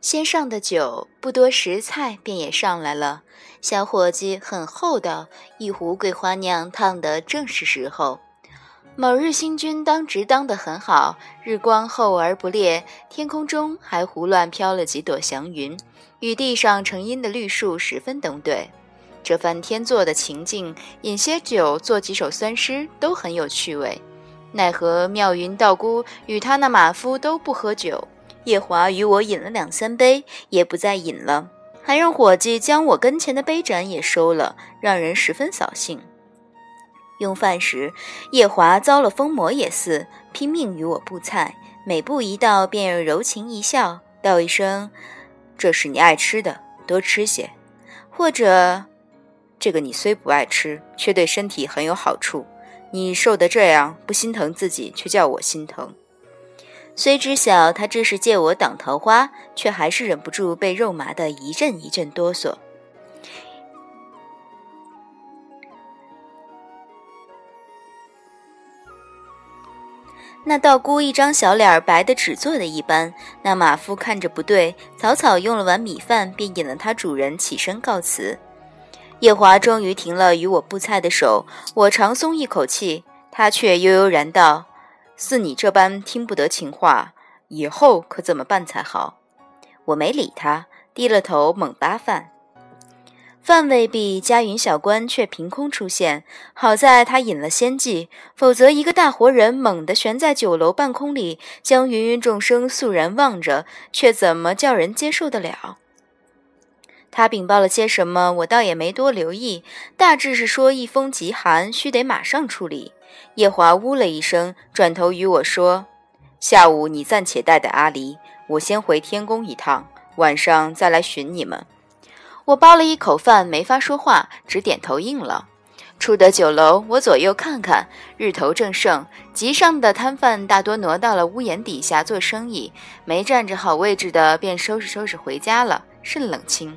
先上的酒不多时，菜便也上来了。小伙计很厚道，一壶桂花酿烫得正是时候。某日星君当值当得很好，日光厚而不烈，天空中还胡乱飘了几朵祥云，与地上成荫的绿树十分登对。这番天作的情境，饮些酒，做几首酸诗，都很有趣味。奈何妙云道姑与他那马夫都不喝酒，夜华与我饮了两三杯，也不再饮了，还让伙计将我跟前的杯盏也收了，让人十分扫兴。用饭时，夜华遭了疯魔也似，拼命与我布菜，每步一道便柔情一笑，道一声：“这是你爱吃的，多吃些。”或者。这个你虽不爱吃，却对身体很有好处。你瘦得这样，不心疼自己，却叫我心疼。虽知晓他这是借我挡桃花，却还是忍不住被肉麻的一阵一阵哆嗦。那道姑一张小脸白的纸做的一般，那马夫看着不对，草草用了碗米饭，便引了他主人起身告辞。夜华终于停了与我布菜的手，我长松一口气，他却悠悠然道：“似你这般听不得情话，以后可怎么办才好？”我没理他，低了头猛扒饭。饭未毕，嘉云小官却凭空出现。好在他引了仙计，否则一个大活人猛地悬在酒楼半空里，将芸芸众生肃然望着，却怎么叫人接受得了？他禀报了些什么，我倒也没多留意。大致是说一封急函，须得马上处理。叶华呜了一声，转头与我说：“下午你暂且带带阿离，我先回天宫一趟，晚上再来寻你们。”我包了一口饭，没法说话，只点头应了。出得酒楼，我左右看看，日头正盛，集上的摊贩大多挪到了屋檐底下做生意，没占着好位置的，便收拾收拾回家了，甚冷清。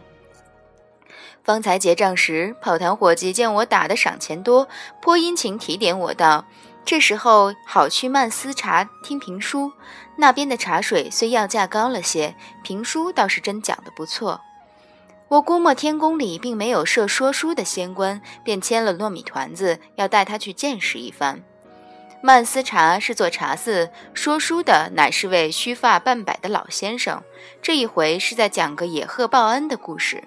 方才结账时，跑堂伙计见我打的赏钱多，颇殷勤提点我道：“这时候好去曼斯茶听评书，那边的茶水虽要价高了些，评书倒是真讲得不错。”我估摸天宫里并没有设说书的仙官，便牵了糯米团子要带他去见识一番。曼斯茶是做茶肆，说书的乃是位须发半白的老先生，这一回是在讲个野鹤报恩的故事。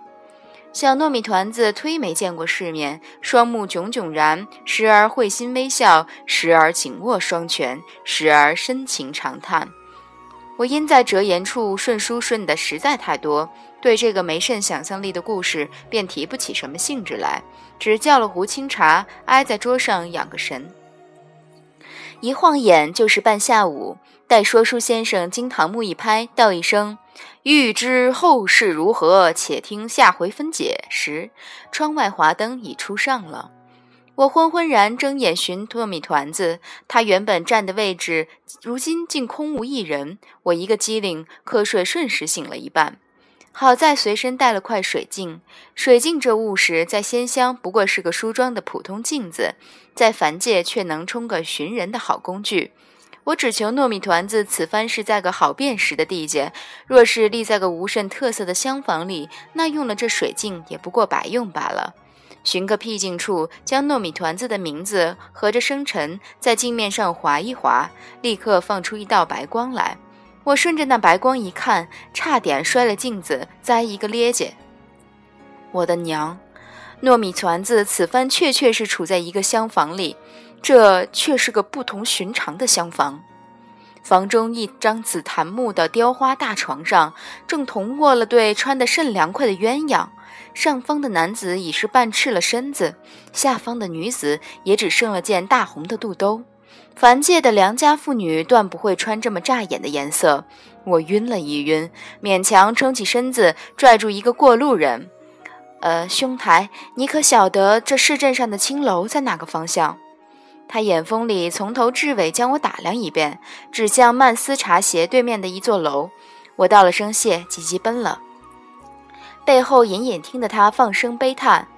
小糯米团子忒没见过世面，双目炯炯然，时而会心微笑，时而紧握双拳，时而深情长叹。我因在折言处顺书顺的实在太多，对这个没甚想象力的故事便提不起什么兴致来，只叫了壶清茶，挨在桌上养个神。一晃眼就是半下午，待说书先生惊堂木一拍，道一声。欲知后事如何，且听下回分解时。窗外华灯已初上了，我昏昏然睁眼寻糯米团子，他原本站的位置，如今竟空无一人。我一个机灵，瞌睡瞬时醒了一半。好在随身带了块水镜，水镜这物事在仙乡不过是个梳妆的普通镜子，在凡界却能充个寻人的好工具。我只求糯米团子此番是在个好辨识的地界，若是立在个无甚特色的厢房里，那用了这水镜也不过白用罢了。寻个僻静处，将糯米团子的名字和着生辰在镜面上划一划，立刻放出一道白光来。我顺着那白光一看，差点摔了镜子，栽一个趔趄。我的娘！糯米团子此番确确是处在一个厢房里。这却是个不同寻常的厢房，房中一张紫檀木的雕花大床上，正同卧了对穿得甚凉快的鸳鸯。上方的男子已是半赤了身子，下方的女子也只剩了件大红的肚兜。凡界的良家妇女断不会穿这么扎眼的颜色。我晕了一晕，勉强撑起身子，拽住一个过路人：“呃，兄台，你可晓得这市镇上的青楼在哪个方向？”他眼风里从头至尾将我打量一遍，指向曼斯茶斜对面的一座楼。我道了声谢，急急奔了。背后隐隐听得他放声悲叹：“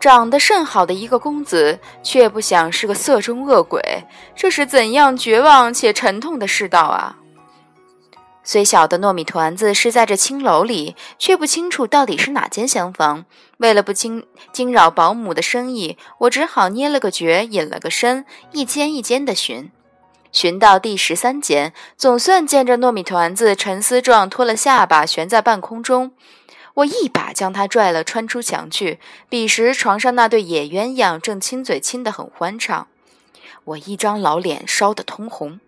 长得甚好的一个公子，却不想是个色中恶鬼，这是怎样绝望且沉痛的世道啊！”虽晓得糯米团子是在这青楼里，却不清楚到底是哪间厢房。为了不惊惊扰保姆的生意，我只好捏了个诀，隐了个身，一间一间的寻。寻到第十三间，总算见着糯米团子沉思状托了下巴，悬在半空中。我一把将他拽了，穿出墙去。彼时床上那对野鸳鸯正亲嘴亲得很欢畅，我一张老脸烧得通红。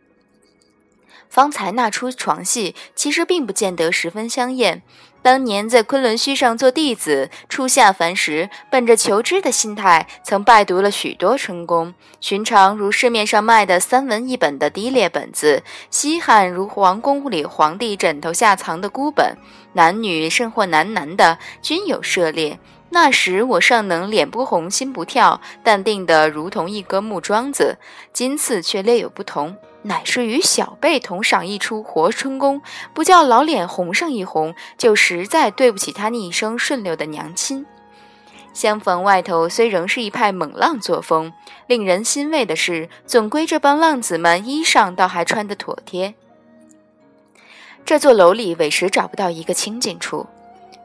方才那出床戏，其实并不见得十分香艳。当年在昆仑虚上做弟子，初下凡时，本着求知的心态，曾拜读了许多春宫，寻常如市面上卖的三文一本的低劣本子，稀罕如皇宫里皇帝枕头下藏的孤本，男女甚或男男的均有涉猎。那时我尚能脸不红心不跳，淡定的如同一根木桩子，今次却略有不同。乃是与小辈同赏一出活春宫，不叫老脸红上一红，就实在对不起他那一生顺溜的娘亲。相逢外头虽仍是一派猛浪作风，令人欣慰的是，总归这帮浪子们衣裳倒还穿得妥帖。这座楼里委实找不到一个清净处。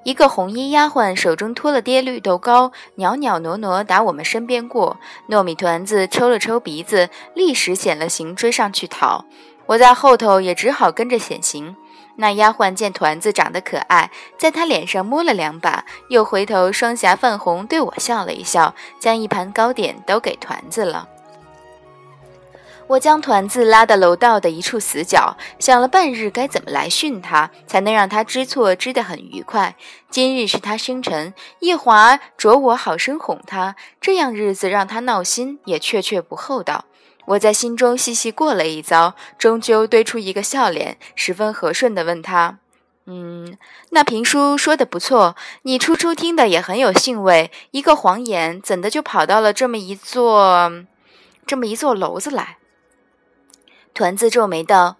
一个红衣丫鬟手中托了跌绿豆糕，袅袅挪挪打我们身边过。糯米团子抽了抽鼻子，立时显了形，追上去讨。我在后头也只好跟着显形。那丫鬟见团子长得可爱，在他脸上摸了两把，又回头双颊泛红，对我笑了一笑，将一盘糕点都给团子了。我将团子拉到楼道的一处死角，想了半日该怎么来训他，才能让他知错知得很愉快。今日是他生辰，夜华着我好生哄他，这样日子让他闹心也确确不厚道。我在心中细细过了一遭，终究堆出一个笑脸，十分和顺地问他：“嗯，那评书说的不错，你初初听的也很有兴味。一个谎言，怎的就跑到了这么一座，这么一座楼子来？”团子皱眉道：“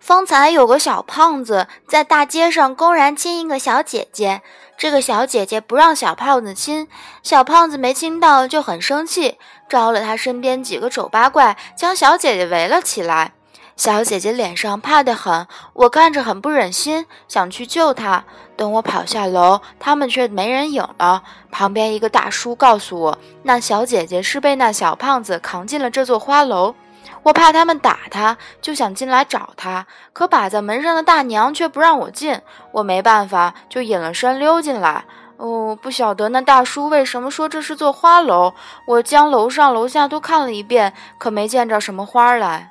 方才有个小胖子在大街上公然亲一个小姐姐，这个小姐姐不让小胖子亲，小胖子没亲到就很生气，招了他身边几个丑八怪，将小姐姐围了起来。小姐姐脸上怕得很，我看着很不忍心，想去救她。等我跑下楼，他们却没人影了。旁边一个大叔告诉我，那小姐姐是被那小胖子扛进了这座花楼。”我怕他们打他，就想进来找他，可把在门上的大娘却不让我进，我没办法，就隐了身溜进来。哦，不晓得那大叔为什么说这是座花楼，我将楼上楼下都看了一遍，可没见着什么花来。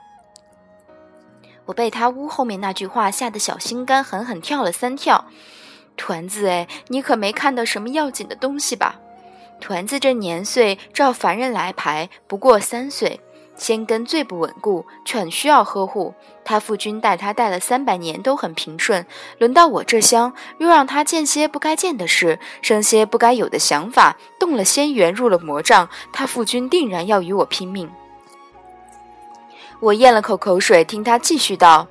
我被他屋后面那句话吓得小心肝狠狠跳了三跳。团子，哎，你可没看到什么要紧的东西吧？团子这年岁照凡人来排，不过三岁。仙根最不稳固，却很需要呵护。他父君带他带了三百年，都很平顺。轮到我这厢，又让他见些不该见的事，生些不该有的想法，动了仙缘，入了魔障。他父君定然要与我拼命。我咽了口口水，听他继续道。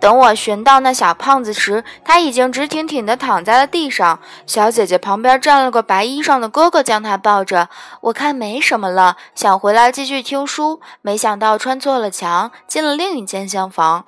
等我寻到那小胖子时，他已经直挺挺地躺在了地上。小姐姐旁边站了个白衣裳的哥哥，将他抱着。我看没什么了，想回来继续听书，没想到穿错了墙，进了另一间厢房。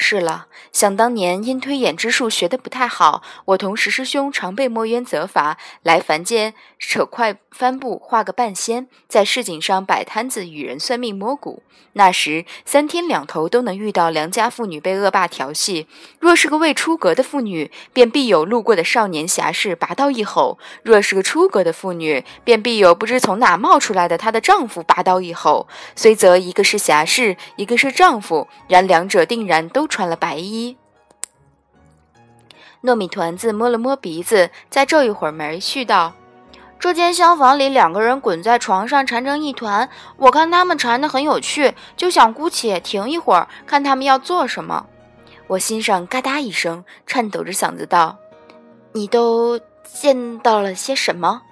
是了，想当年因推演之术学得不太好，我同石师兄常被墨渊责罚，来凡间扯块帆布画个半仙，在市井上摆摊子与人算命摸骨。那时三天两头都能遇到良家妇女被恶霸调戏，若是个未出阁的妇女，便必有路过的少年侠士拔刀一吼；若是个出阁的妇女，便必有不知从哪冒出来的她的丈夫拔刀一吼。虽则一个是侠士，一个是丈夫，然两者定然都。穿了白衣，糯米团子摸了摸鼻子，再皱一会儿眉，絮道：“这间厢房里两个人滚在床上缠成一团，我看他们缠得很有趣，就想姑且停一会儿，看他们要做什么。”我心上嘎哒一声，颤抖着嗓子道：“你都见到了些什么？”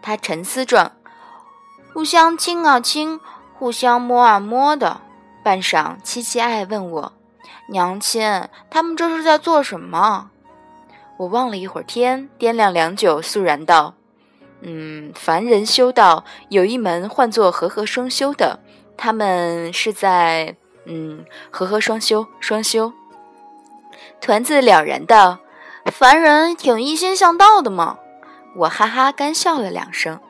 他沉思状，互相亲啊亲，互相摸啊摸的，半晌，凄凄爱问我。娘亲，他们这是在做什么？我望了一会儿天，掂量良久，肃然道：“嗯，凡人修道有一门唤作和合双修的，他们是在……嗯，和合双修，双修。”团子了然道：“凡人挺一心向道的嘛。”我哈哈干笑了两声。